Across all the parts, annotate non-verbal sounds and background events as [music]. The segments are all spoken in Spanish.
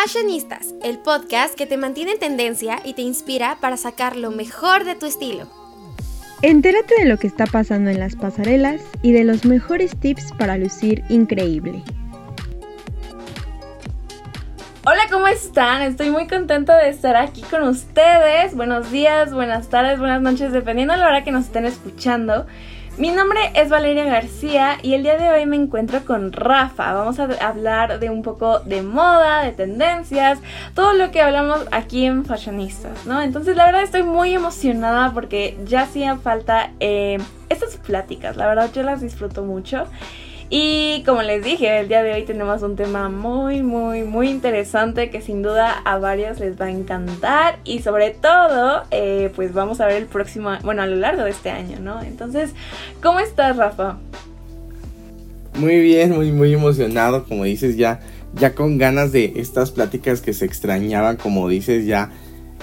Fashionistas, el podcast que te mantiene en tendencia y te inspira para sacar lo mejor de tu estilo. Entérate de lo que está pasando en las pasarelas y de los mejores tips para lucir increíble. Hola, ¿cómo están? Estoy muy contenta de estar aquí con ustedes. Buenos días, buenas tardes, buenas noches, dependiendo de la hora que nos estén escuchando. Mi nombre es Valeria García y el día de hoy me encuentro con Rafa. Vamos a hablar de un poco de moda, de tendencias, todo lo que hablamos aquí en Fashionistas, ¿no? Entonces la verdad estoy muy emocionada porque ya hacían falta eh, estas pláticas, la verdad yo las disfruto mucho. Y como les dije, el día de hoy tenemos un tema muy, muy, muy interesante que sin duda a varios les va a encantar y sobre todo, eh, pues vamos a ver el próximo, bueno, a lo largo de este año, ¿no? Entonces, ¿cómo estás, Rafa? Muy bien, muy, muy emocionado, como dices, ya, ya con ganas de estas pláticas que se extrañaban, como dices, ya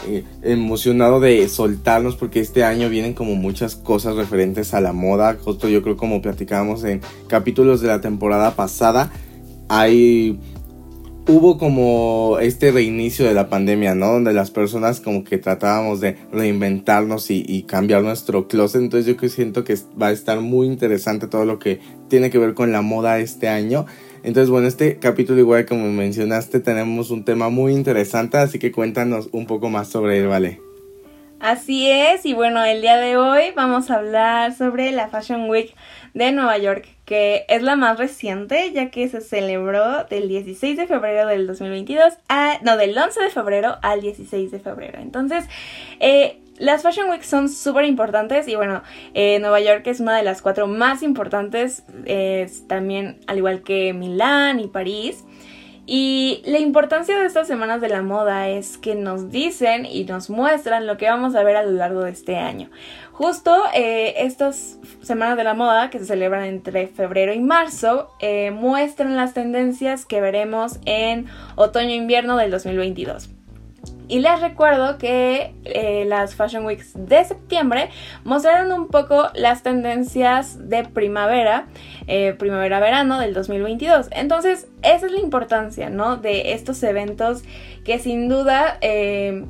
eh, emocionado de soltarnos porque este año vienen como muchas cosas referentes a la moda. Justo yo creo como platicábamos en capítulos de la temporada pasada, hay hubo como este reinicio de la pandemia, ¿no? Donde las personas como que tratábamos de reinventarnos y, y, cambiar nuestro closet. Entonces yo siento que va a estar muy interesante todo lo que tiene que ver con la moda este año. Entonces, bueno, este capítulo igual como mencionaste tenemos un tema muy interesante, así que cuéntanos un poco más sobre él, ¿vale? Así es, y bueno, el día de hoy vamos a hablar sobre la Fashion Week de Nueva York, que es la más reciente, ya que se celebró del 16 de febrero del 2022 a, no, del 11 de febrero al 16 de febrero. Entonces, eh, las Fashion Weeks son súper importantes y bueno, eh, Nueva York es una de las cuatro más importantes, también al igual que Milán y París. Y la importancia de estas semanas de la moda es que nos dicen y nos muestran lo que vamos a ver a lo largo de este año. Justo eh, estas semanas de la moda que se celebran entre febrero y marzo eh, muestran las tendencias que veremos en otoño-invierno del 2022. Y les recuerdo que eh, las Fashion Weeks de septiembre mostraron un poco las tendencias de primavera, eh, primavera-verano del 2022. Entonces, esa es la importancia, ¿no? De estos eventos que sin duda, eh,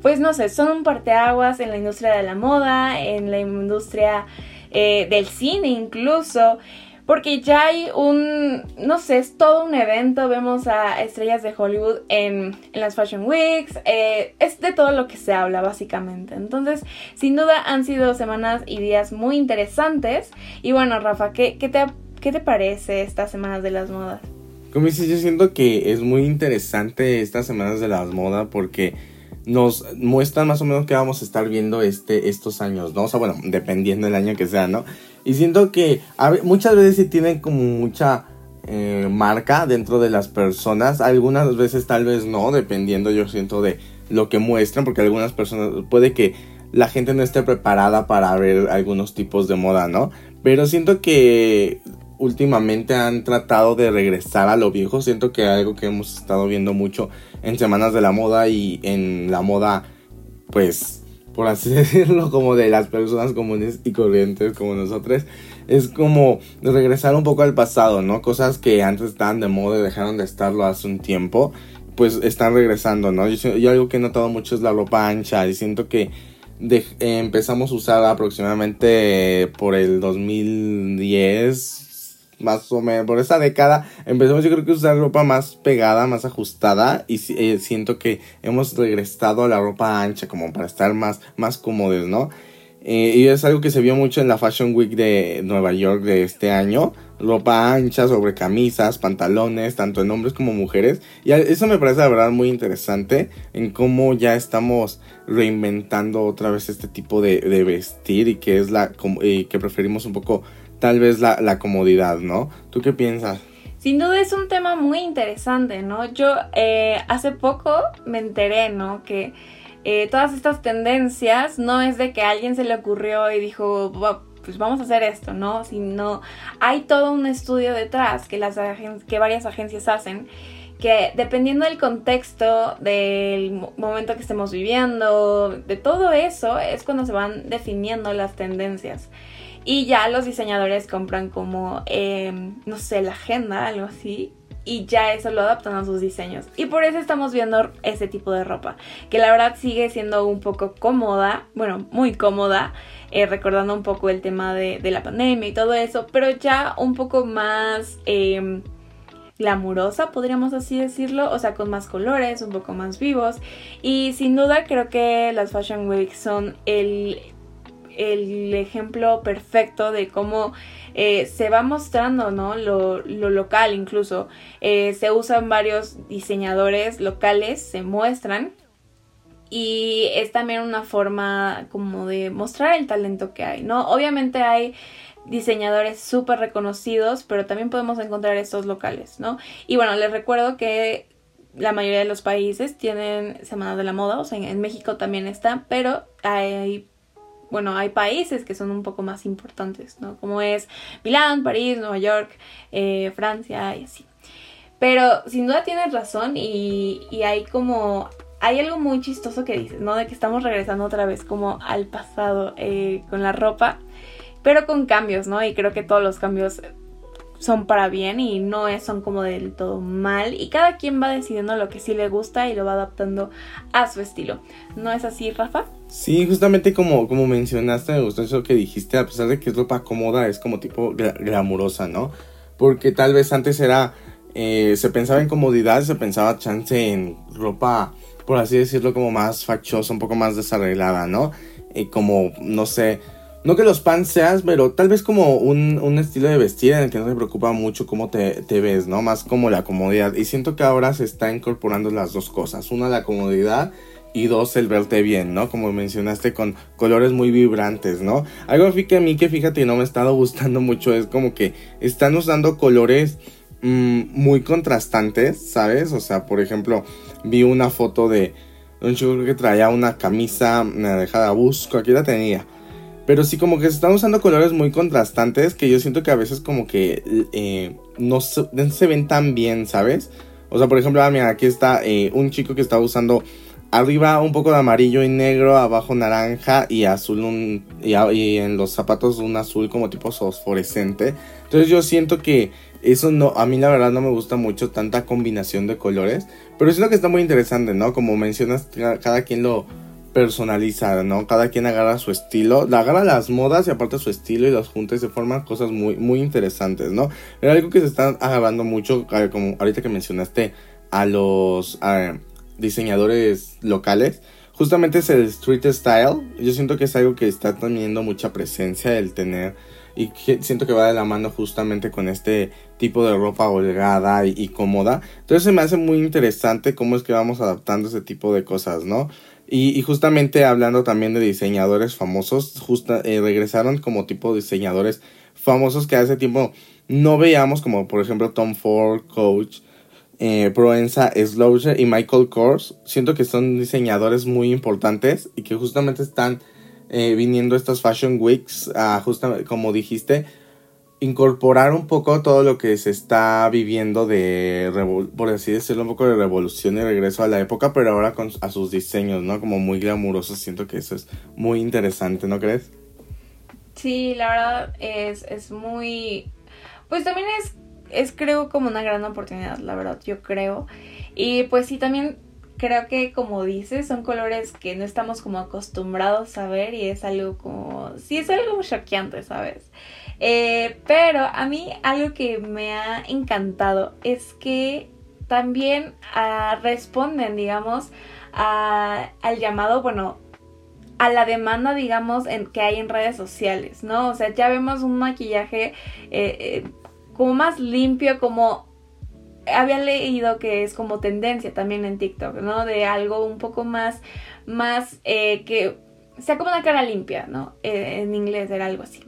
pues no sé, son un parteaguas en la industria de la moda, en la industria del cine incluso porque ya hay un, no sé, es todo un evento, vemos a estrellas de Hollywood en, las Fashion Weeks, eh, es de todo lo que se habla básicamente. Entonces, sin duda han sido semanas y días muy interesantes. Y bueno, Rafa, ¿qué, qué, te, qué te parece estas semanas de las modas? Como dices, yo siento que es muy interesante estas semanas de las modas porque nos muestran más o menos qué vamos a estar viendo este, estos años, ¿no? O sea, bueno, dependiendo del año que sea, ¿no? Y siento que muchas veces sí tienen como mucha eh, marca dentro de las personas. Algunas veces tal vez no, dependiendo yo siento de lo que muestran. Porque algunas personas puede que la gente no esté preparada para ver algunos tipos de moda, ¿no? Pero siento que últimamente han tratado de regresar a lo viejo. Siento que algo que hemos estado viendo mucho en Semanas de la Moda y en la moda, pues por así [laughs] decirlo, como de las personas comunes y corrientes como nosotros, es como regresar un poco al pasado, ¿no? Cosas que antes estaban de moda y dejaron de estarlo hace un tiempo, pues están regresando, ¿no? Yo, algo que he notado mucho es la ropa ancha y siento que eh, empezamos a usar aproximadamente por el 2010, más o menos por esa década empezamos yo creo que usar ropa más pegada, más ajustada y eh, siento que hemos regresado a la ropa ancha como para estar más, más cómodos, ¿no? Eh, y es algo que se vio mucho en la Fashion Week de Nueva York de este año. Ropa ancha sobre camisas, pantalones, tanto en hombres como mujeres. Y eso me parece la verdad muy interesante en cómo ya estamos reinventando otra vez este tipo de, vestir y que es la que preferimos un poco tal vez la, comodidad, ¿no? ¿Tú qué piensas? Sin duda es un tema muy interesante, ¿no? Yo eh, hace poco me enteré, ¿no? Que eh, todas estas tendencias no es de que alguien se le ocurrió y dijo, pues vamos a hacer esto, ¿no? Sino hay todo un estudio detrás que, las que varias agencias hacen que dependiendo del contexto, del momento que estemos viviendo, de todo eso, es cuando se van definiendo las tendencias. Y ya los diseñadores compran como, em, no sé, la agenda, algo así, y ya eso lo adaptan a sus diseños. Y por eso estamos viendo ese tipo de ropa, que la verdad sigue siendo un poco cómoda, bueno, muy cómoda, eh, recordando un poco el tema de, la pandemia y todo eso, pero ya un poco más... Em, glamurosa, podríamos así decirlo, o sea, con más colores, un poco más vivos. Y sin duda creo que las Fashion Week son el, el ejemplo perfecto de cómo eh, se va mostrando, ¿no? Lo, local incluso. Eh, se usan varios diseñadores locales, se muestran. Y es también una forma como de mostrar el talento que hay, ¿no? Obviamente hay diseñadores súper reconocidos, pero también podemos encontrar estos locales, ¿no? Y bueno, les recuerdo que la mayoría de los países tienen Semana de la Moda, o sea, en México también está, pero hay bueno, hay países que son un poco más importantes, ¿no? Como es Milán, París, Nueva York, eh, Francia y así. Pero sin duda tienes razón y, y hay como hay algo muy chistoso que dices, ¿no? De que estamos regresando otra vez como al pasado eh, con la ropa, pero con cambios, ¿no? Y creo que todos los cambios son para bien y no son como del todo mal y cada quien va decidiendo lo que sí le gusta y lo va adaptando a su estilo. ¿No es así, Rafa? Sí, justamente como, como mencionaste, me gustó eso que dijiste, a pesar de que es ropa cómoda, es como tipo glamurosa, ¿no? Porque tal vez antes era, eh, se pensaba en comodidad, se pensaba chance en ropa, por así decirlo, como más fachosa, un poco más desarreglada, ¿no? Eh, como, no sé, no que los pants seas, pero tal vez como un, un, estilo de vestir en el que no te preocupa mucho cómo te, te, ves, ¿no? Más como la comodidad. Y siento que ahora se está incorporando las dos cosas. Una, la comodidad y dos, el verte bien, ¿no? Como mencionaste, con colores muy vibrantes, ¿no? Algo que a mí que fíjate no me ha estado gustando mucho es como que están usando colores mmm, muy contrastantes, ¿sabes? O sea, por ejemplo, vi una foto de un chico que traía una camisa una dejada busco, aquí la tenía. Pero sí, como que se están usando colores muy contrastantes que yo siento que a veces como que eh, no se, ven tan bien, ¿sabes? O sea, por ejemplo, ah, mira, aquí está eh, un chico que está usando arriba un poco de amarillo y negro, abajo naranja y azul un, y, en los zapatos un azul como tipo fosforescente. Entonces yo siento que eso no, a mí la verdad no me gusta mucho tanta combinación de colores, pero siento que está muy interesante, ¿no? Como mencionas, cada quien lo personaliza, ¿no? Cada quien agarra su estilo, agarra las modas y aparte su estilo y las junta y se forman cosas muy, muy interesantes, ¿no? Pero algo que se está agarrando mucho, como ahorita que mencionaste a los diseñadores locales, justamente es el street style. Yo siento que es algo que está teniendo mucha presencia el tener y siento que va de la mano justamente con este tipo de ropa holgada y, cómoda. Entonces se me hace muy interesante cómo es que vamos adaptando ese tipo de cosas, ¿no? Y, justamente hablando también de diseñadores famosos, justa, eh, regresaron como tipo de diseñadores famosos que hace tiempo no veíamos, como por ejemplo Tom Ford, Coach, eh, Proenza, Sloucher y Michael Kors. Siento que son diseñadores muy importantes y que justamente están eh, viniendo estas Fashion Weeks, a justamente como dijiste, incorporar un poco todo lo que se está viviendo de, por así decirlo, un poco de revolución y regreso a la época, pero ahora con a sus diseños, ¿no? Como muy glamurosos. Siento que eso es muy interesante, ¿no crees? Sí, la verdad es, es muy... Pues también es es creo como una gran oportunidad, la verdad, yo creo. Y pues sí, también creo que como dices, son colores que no estamos como acostumbrados a ver y es algo como, sí, es algo choqueante, ¿sabes? Eh, pero a mí algo que me ha encantado es que también ah, responden, digamos, al llamado, bueno, a la demanda, digamos, en, que hay en redes sociales, ¿no? O sea, ya vemos un maquillaje eh, eh, como más limpio, como había leído que es como tendencia también en TikTok, ¿no? De algo un poco más, más eh, que sea como una cara limpia, ¿no? En inglés era algo así.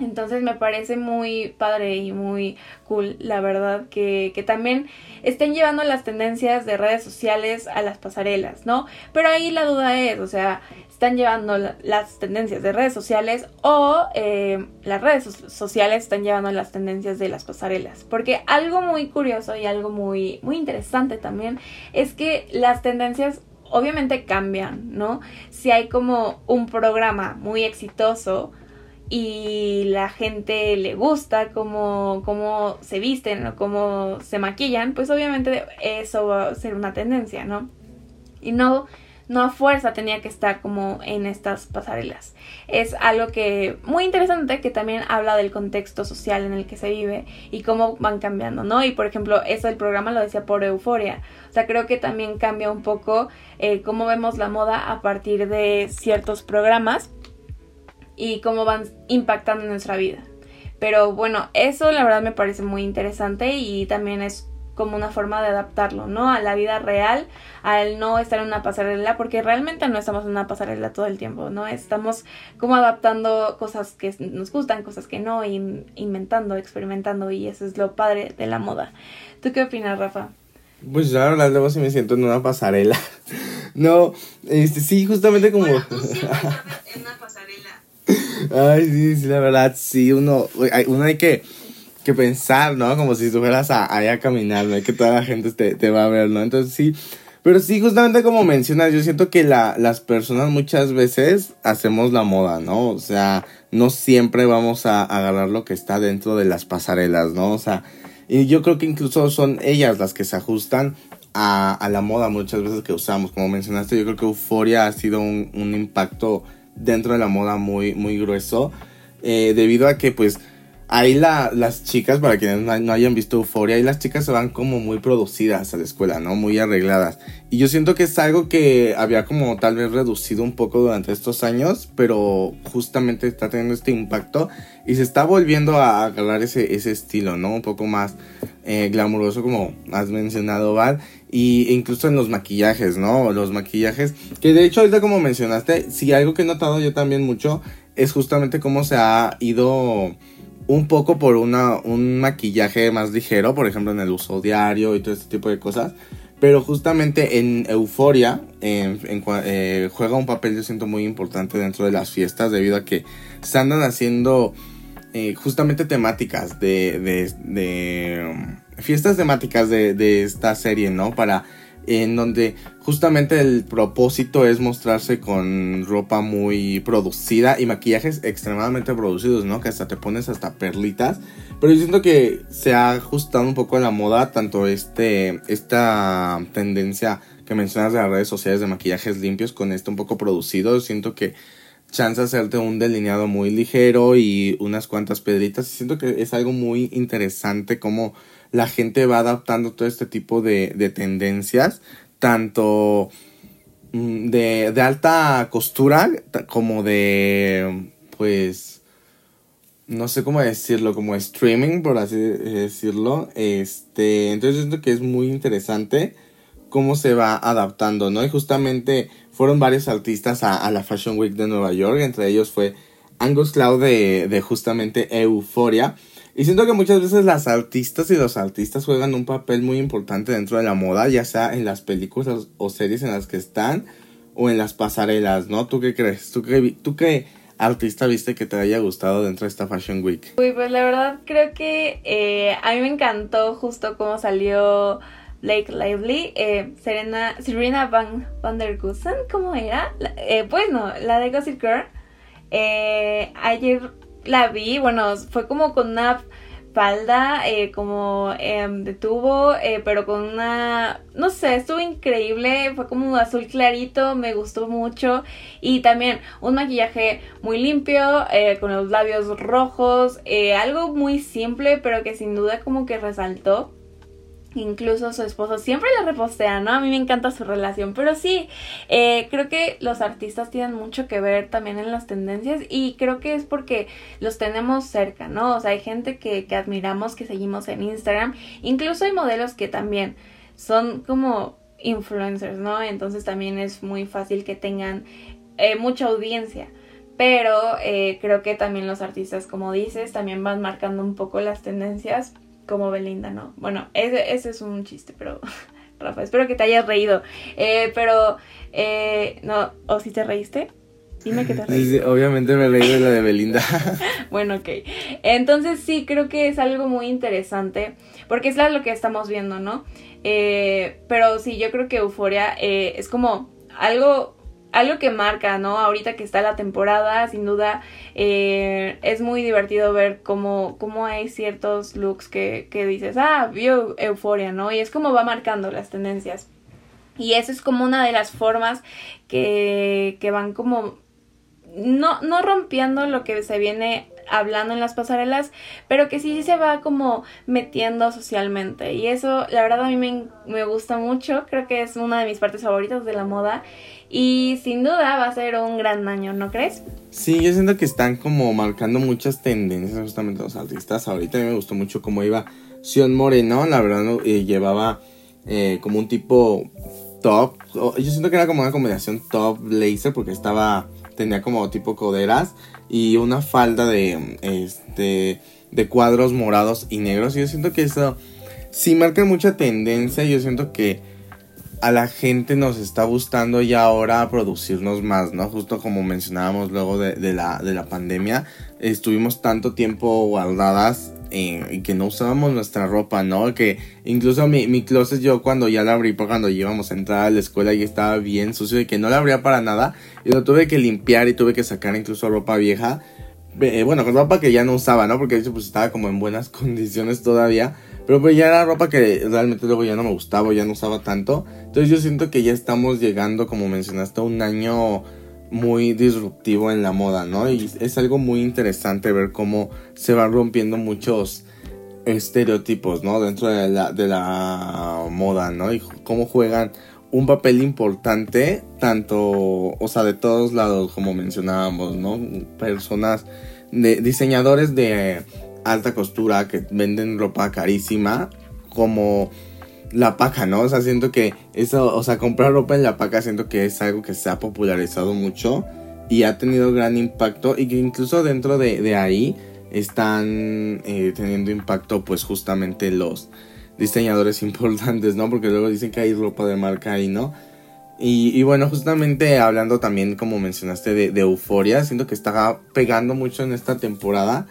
Entonces me parece muy padre y muy cool, la verdad, que, que, también estén llevando las tendencias de redes sociales a las pasarelas, ¿no? Pero ahí la duda es, o sea, están llevando las tendencias de redes sociales o eh, las redes sociales están llevando las tendencias de las pasarelas. Porque algo muy curioso y algo muy, muy interesante también es que las tendencias obviamente cambian, ¿no? Si hay como un programa muy exitoso, y la gente le gusta cómo, cómo se visten o cómo se maquillan, pues obviamente eso va a ser una tendencia, ¿no? Y no, no a fuerza tenía que estar como en estas pasarelas. Es algo que muy interesante que también habla del contexto social en el que se vive y cómo van cambiando, ¿no? Y por ejemplo, eso del programa lo decía por euforia. O sea, creo que también cambia un poco eh, cómo vemos la moda a partir de ciertos programas y cómo van impactando en nuestra vida. Pero bueno, eso la verdad me parece muy interesante y también es como una forma de adaptarlo, ¿no? A la vida real, al no estar en una pasarela, porque realmente no estamos en una pasarela todo el tiempo, ¿no? Estamos como adaptando cosas que nos gustan, cosas que no, inventando, experimentando, y eso es lo padre de la moda. ¿Tú qué opinas, Rafa? Pues la verdad, luego sí me siento en una pasarela. [laughs] no, este, sí, justamente como... en una pasarela. Ay, sí, sí, la verdad, sí, uno, uno hay que, que pensar, ¿no? Como si estuvieras ahí a caminar, ¿no? Que toda la gente te, te va a ver, ¿no? Entonces sí, pero sí, justamente como mencionas, yo siento que la, las personas muchas veces hacemos la moda, ¿no? O sea, no siempre vamos a agarrar lo que está dentro de las pasarelas, ¿no? O sea, y yo creo que incluso son ellas las que se ajustan a, a la moda muchas veces que usamos. Como mencionaste, yo creo que Euforia ha sido un, un impacto dentro de la moda muy, muy grueso. Eh, debido a que pues ahí la, las chicas, para quienes no, hayan visto Euforia, ahí las chicas se van como muy producidas a la escuela, ¿no? Muy arregladas. Y yo siento que es algo que había como tal vez reducido un poco durante estos años, pero justamente está teniendo este impacto y se está volviendo a agarrar ese, ese estilo, ¿no? Un poco más eh, glamuroso como has mencionado, Val. Y incluso en los maquillajes, ¿no? Los maquillajes. Que de hecho, ahorita como mencionaste, sí, algo que he notado yo también mucho es justamente cómo se ha ido un poco por una, un maquillaje más ligero, por ejemplo en el uso diario y todo este tipo de cosas. Pero justamente en Euforia eh, juega un papel yo siento muy importante dentro de las fiestas debido a que se andan haciendo eh, justamente temáticas de, de fiestas temáticas de, de, esta serie, ¿no? Para en donde justamente el propósito es mostrarse con ropa muy producida y maquillajes extremadamente producidos, ¿no? Que hasta te pones hasta perlitas. Pero yo siento que se ha ajustado un poco a la moda, tanto este, esta tendencia que mencionas de las redes sociales de maquillajes limpios con este un poco producido. Siento que chance hacerte un delineado muy ligero y unas cuantas pedritas. Siento que es algo muy interesante como la gente va adaptando todo este tipo de, de tendencias, tanto mm, de, de alta costura como de, pues, no sé cómo decirlo, como streaming, por así decirlo. Este, entonces siento que es muy interesante cómo se va adaptando, ¿no? Y justamente fueron varios artistas a, la Fashion Week de Nueva York, entre ellos fue Angus Cloud de, de justamente Euphoria. Y siento que muchas veces las artistas y los artistas juegan un papel muy importante dentro de la moda, ya sea en las películas o series en las que están o en las pasarelas, ¿no? ¿Tú qué crees? ¿Tú qué, tú qué artista viste que te haya gustado dentro de esta Fashion Week? Uy, pues la verdad creo que eh, a mí me encantó justo cómo salió Blake Lively, eh, Serena, Serena Van, Van der Gussen, ¿cómo era? Eh, pues la de Gossip Girl. Eh, ayer la vi, bueno, fue como con una falda eh, como em, de tubo, eh, pero con una, no sé, estuvo increíble, fue como azul clarito, me gustó mucho y también un maquillaje muy limpio, eh, con los labios rojos, algo muy simple, pero que sin duda como que resaltó. Incluso su esposo siempre la repostea, ¿no? A mí me encanta su relación, pero sí, eh, creo que los artistas tienen mucho que ver también en las tendencias y creo que es porque los tenemos cerca, ¿no? O sea, hay gente que, que admiramos, que seguimos en Instagram, incluso hay modelos que también son como influencers, ¿no? Entonces también es muy fácil que tengan eh, mucha audiencia. Pero eh, creo que también los artistas, como dices, también van marcando un poco las tendencias como Belinda, ¿no? Bueno, ese, ese es un chiste, pero [laughs] Rafa, espero que te hayas reído. Eh, pero, eh, no, ¿o si te reíste? Dime que te reíste. Sí, obviamente me reí de la de Belinda. [laughs] bueno, ok. Entonces sí, creo que es algo muy interesante, porque es lo que estamos viendo, ¿no? Eh, pero sí, yo creo que Euforia es como algo algo que marca, ¿no? Ahorita que está la temporada, sin duda eh, es muy divertido ver cómo, cómo hay ciertos looks que, que dices, ah, vio euforia, ¿no? Y es como va marcando las tendencias. Y eso es como una de las formas que, que van como no, no rompiendo lo que se viene hablando en las pasarelas, pero que sí se va como metiendo socialmente. Y eso, la verdad, a mí me, me, gusta mucho. Creo que es una de mis partes favoritas de la moda. Y sin duda va a ser un gran año, ¿no crees? Sí, yo siento que están como marcando muchas tendencias justamente los artistas. Ahorita a mí me gustó mucho cómo iba Sion Moreno. La verdad, llevaba eh, como un tipo top. Yo siento que era como una combinación top blazer porque estaba tenía como tipo coderas y una falda de este de cuadros morados y negros y yo siento que eso sí marca mucha tendencia yo siento que a la gente nos está gustando ya ahora producirnos más, ¿no? Justo como mencionábamos luego de, la, de la pandemia, estuvimos tanto tiempo guardadas y que no usábamos nuestra ropa, ¿no? Que incluso mi, mi closet yo cuando ya la abrí, cuando íbamos a entrar a la escuela y estaba bien sucio y que no la abría para nada y lo tuve que limpiar y tuve que sacar incluso ropa vieja. Eh, bueno, con ropa que ya no usaba, ¿no? Porque pues estaba como en buenas [laughs] condiciones todavía. Pero pues ya era ropa que realmente luego ya no me gustaba, ya no usaba tanto. Entonces yo siento que ya estamos llegando, como mencionaste, a un año muy disruptivo en la moda, ¿no? Y es algo muy interesante ver cómo se van rompiendo muchos estereotipos, ¿no? Dentro de la, de la moda, ¿no? Y cómo juegan un papel importante, tanto, o sea, de todos lados, como mencionábamos, ¿no? Personas, de, diseñadores de alta costura que venden ropa carísima, como la paca, ¿no? O sea, siento que eso, o sea, comprar ropa en la paca siento que es algo que se ha popularizado mucho y ha tenido gran impacto y que incluso dentro de, ahí están eh, teniendo impacto pues justamente los diseñadores [laughs] importantes, ¿no? Porque luego dicen que hay ropa de marca ahí, ¿no? Y, bueno, justamente hablando también, como mencionaste, de, de, euforia, siento que está pegando mucho en esta temporada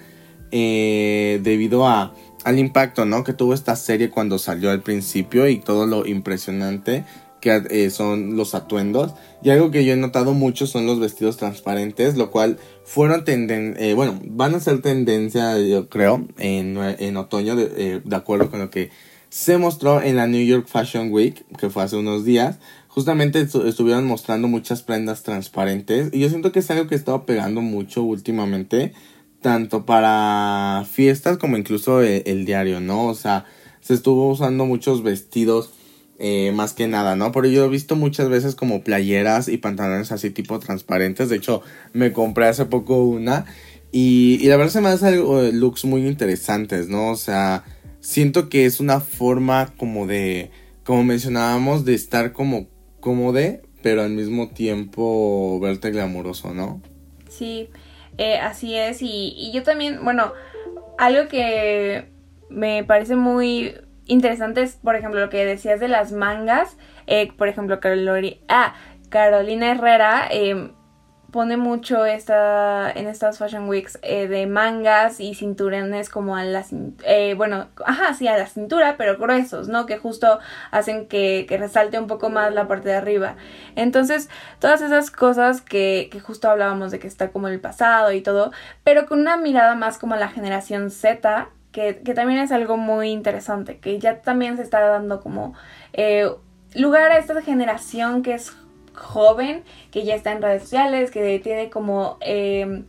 eh, debido a al impacto, ¿no? Que tuvo esta serie cuando salió al principio y todo lo impresionante que eh, son los atuendos. Y algo que yo he notado mucho son los vestidos transparentes, lo cual fueron tendencia, eh, bueno, van a ser tendencia, yo creo, en, en otoño, de, eh, de, acuerdo con lo que se mostró en la New York Fashion Week, que fue hace unos días. Justamente estuvieron mostrando muchas prendas transparentes y yo siento que es algo que he estado pegando mucho últimamente tanto para fiestas como incluso e, el, diario, ¿no? O sea, se estuvo usando muchos vestidos eh, más que nada, ¿no? Pero yo he visto muchas veces como playeras y pantalones así tipo transparentes. De hecho, me compré hace poco una y, y la verdad se me hace eh, looks muy interesantes, ¿no? O sea, siento que es una forma como de, como mencionábamos, de estar como cómodo, pero al mismo tiempo verte glamuroso, ¿no? Sí. Eh, así es, y, yo también, bueno, algo que me parece muy interesante es, por ejemplo, lo que decías de las mangas. Eh, por ejemplo, ah, Carolina Herrera eh, pone mucho esta, en estas Fashion Weeks eh, de mangas y cinturones como a la eh, bueno, ajá, sí, a la cintura, pero gruesos, ¿no? Que justo hacen que, que, resalte un poco más la parte de arriba. Entonces, todas esas cosas que, que justo hablábamos de que está como el pasado y todo, pero con una mirada más como a la generación Z, que, que también es algo muy interesante, que ya también se está dando como eh, lugar a esta generación que es joven, que ya está en redes sociales, que tiene como... Eh,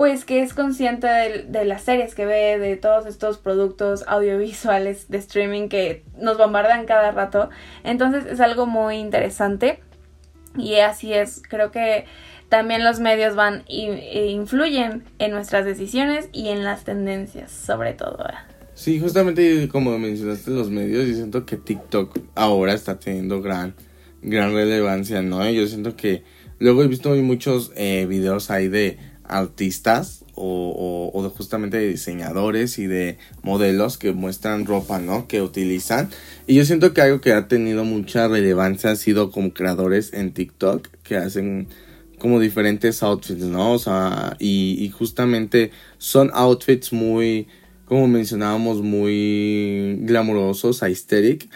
pues que es consciente de, las series que ve, de todos estos productos audiovisuales de streaming que nos bombardean cada rato. Entonces es algo muy interesante y así es, creo que también los medios van e influyen en nuestras decisiones y en las tendencias, sobre todo. Sí, justamente como mencionaste los medios, yo siento que TikTok ahora está teniendo gran gran relevancia, ¿no? Yo siento que luego he visto muchos eh, videos ahí de artistas o, o, justamente de diseñadores y de modelos que muestran ropa, ¿no? Que utilizan. Y yo siento que algo que ha tenido mucha relevancia ha sido como creadores en TikTok que hacen como diferentes outfits, ¿no? O sea, y, y justamente son outfits muy, como mencionábamos, muy glamurosos, aesthetic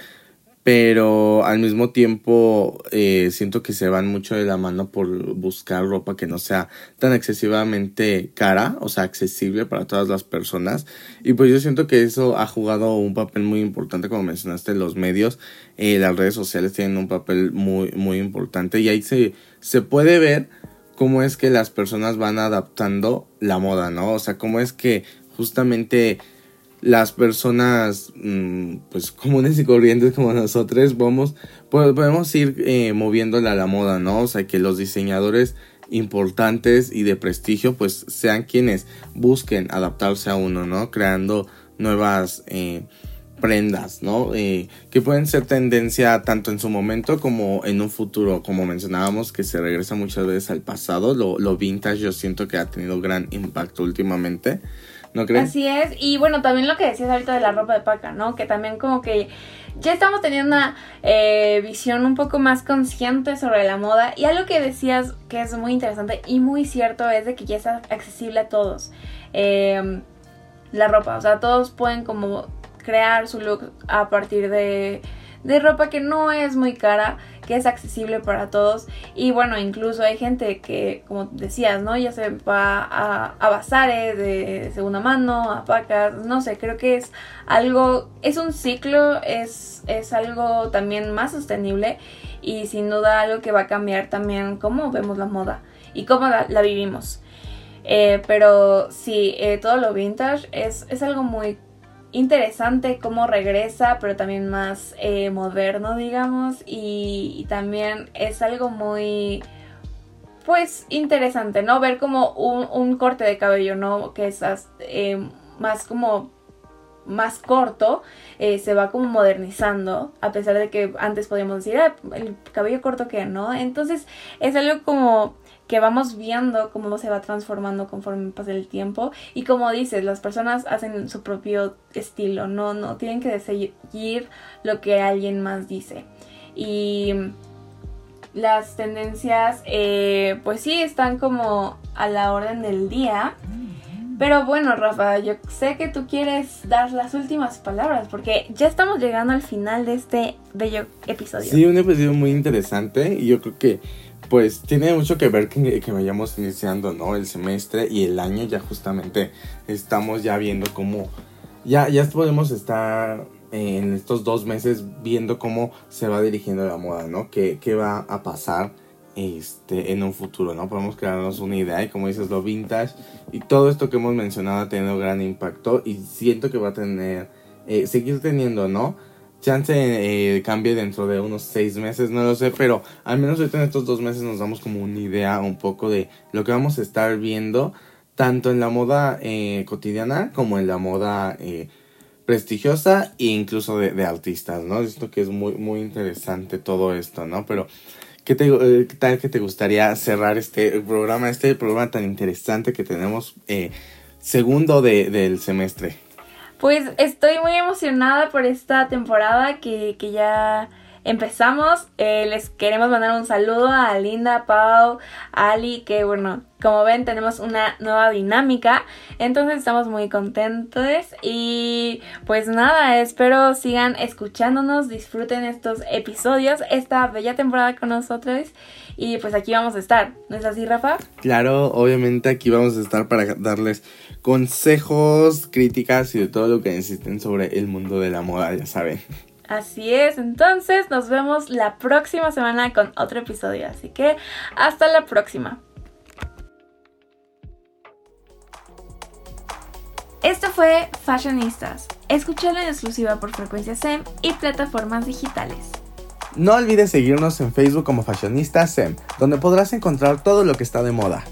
pero al mismo tiempo eh, siento que se van mucho de la mano por buscar ropa que no sea tan excesivamente cara, o sea, accesible para todas las personas. Y pues yo siento que eso ha jugado un papel muy importante, como mencionaste, los medios, eh, las redes sociales tienen un papel muy, muy importante y ahí se, se puede ver cómo es que las personas van adaptando la moda, ¿no? O sea, cómo es que justamente las personas mm, pues comunes y corrientes como nosotros vamos pues, podemos ir eh, moviéndola a la moda no o sea que los diseñadores importantes y de prestigio pues sean quienes busquen adaptarse a uno no creando nuevas eh, prendas, ¿no? Eh, que pueden ser tendencia tanto en su momento como en un futuro, como mencionábamos, que se regresa muchas veces al pasado. Lo, lo vintage yo siento que ha tenido gran impacto últimamente. ¿No crees? Así es, y bueno, también lo que decías ahorita de la ropa de paca, ¿no? Que también como que ya estamos teniendo una eh, visión un poco más consciente sobre la moda y algo que decías que es muy interesante y muy cierto es de que ya está accesible a todos. Eh, la ropa, o sea, todos pueden como crear su look a partir de, de ropa que no es muy cara, que es accesible para todos. Y bueno, incluso hay gente que, como decías, ¿no? Ya se va a, a bazares de segunda mano, a pacas, no sé, creo que es algo, es un ciclo, es, es algo también más sostenible y sin duda algo que va a cambiar también cómo vemos la moda y cómo la, la vivimos. Eh, pero sí, eh, todo lo vintage es, es algo muy interesante cómo regresa, pero también más eh, moderno, digamos, y, también es algo muy, pues, interesante, ¿no? Ver como un, un corte de cabello, ¿no? Que es eh, más como más corto, eh, se va como modernizando, a pesar de que antes podíamos decir, ah, el cabello corto que no, entonces es algo como que vamos viendo cómo se va transformando conforme pasa el tiempo y como dices, las personas hacen su propio estilo, no, no tienen que seguir lo que alguien más dice. Y las tendencias, eh, pues sí, están como a la orden del día. Pero bueno, Rafa, yo sé que tú quieres dar las últimas palabras porque ya estamos llegando al final de este bello episodio. Sí, un episodio muy interesante y yo creo que pues tiene mucho que ver que, vayamos iniciando, ¿no? El semestre y el año ya justamente estamos ya viendo cómo, ya, ya podemos estar en estos dos meses viendo cómo se va dirigiendo la moda, ¿no? ¿Qué, qué va a pasar este, en un futuro, ¿no? Podemos crearnos una idea y como dices, lo vintage y todo esto que hemos mencionado ha tenido gran impacto y siento que va a tener, eh, seguir teniendo, ¿no? Chance eh, cambie dentro de unos seis meses, no lo sé, pero al menos ahorita en estos dos meses nos damos como una idea un poco de lo que vamos a estar viendo, tanto en la moda eh, cotidiana como en la moda eh, prestigiosa e incluso de, artistas, ¿no? Esto que es muy, muy interesante todo esto, ¿no? Pero, ¿qué, te, eh, ¿qué tal que te gustaría cerrar este programa, este programa tan interesante que tenemos segundo de, del semestre? Pues estoy muy emocionada por esta temporada que, que ya empezamos. Eh, les queremos mandar un saludo a Linda, Pau, Ali, que bueno, como ven tenemos una nueva dinámica. Entonces estamos muy contentos y pues nada, espero sigan escuchándonos, disfruten estos episodios, esta bella temporada con nosotros. Y pues aquí vamos a estar, ¿no es así, Rafa? Claro, obviamente aquí vamos a estar para darles consejos, críticas y de todo lo que necesiten sobre el mundo de la moda, ya saben. Así es, entonces nos vemos la próxima semana con otro episodio, así que hasta la próxima. Esto fue Fashionistas. Escúchalo en exclusiva por Frecuencia SEM y plataformas digitales. No olvides seguirnos en Facebook como Fashionista SEM, donde podrás encontrar todo lo que está de moda.